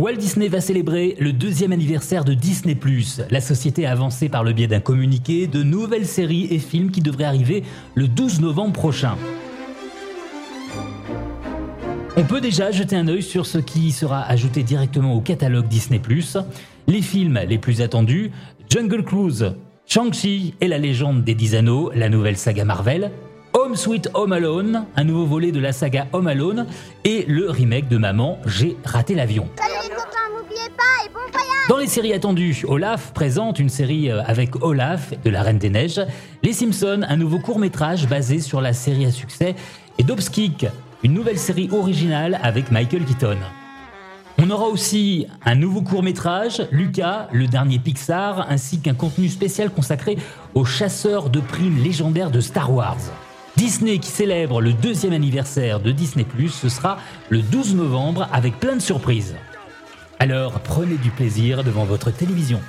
Walt Disney va célébrer le deuxième anniversaire de Disney ⁇ La société a avancé par le biais d'un communiqué de nouvelles séries et films qui devraient arriver le 12 novembre prochain. On peut déjà jeter un œil sur ce qui sera ajouté directement au catalogue Disney ⁇ Les films les plus attendus, Jungle Cruise, Shang-Chi et la légende des Dix Anneaux, la nouvelle saga Marvel, Home Sweet Home Alone, un nouveau volet de la saga Home Alone, et le remake de Maman, J'ai raté l'avion. Dans les séries attendues, Olaf présente une série euh, avec Olaf de la Reine des Neiges, Les Simpsons, un nouveau court métrage basé sur la série à succès, et Dobskick, une nouvelle série originale avec Michael Keaton. On aura aussi un nouveau court métrage, Lucas, le dernier Pixar, ainsi qu'un contenu spécial consacré aux chasseurs de primes légendaires de Star Wars. Disney qui célèbre le deuxième anniversaire de Disney ⁇ ce sera le 12 novembre avec plein de surprises. Alors prenez du plaisir devant votre télévision.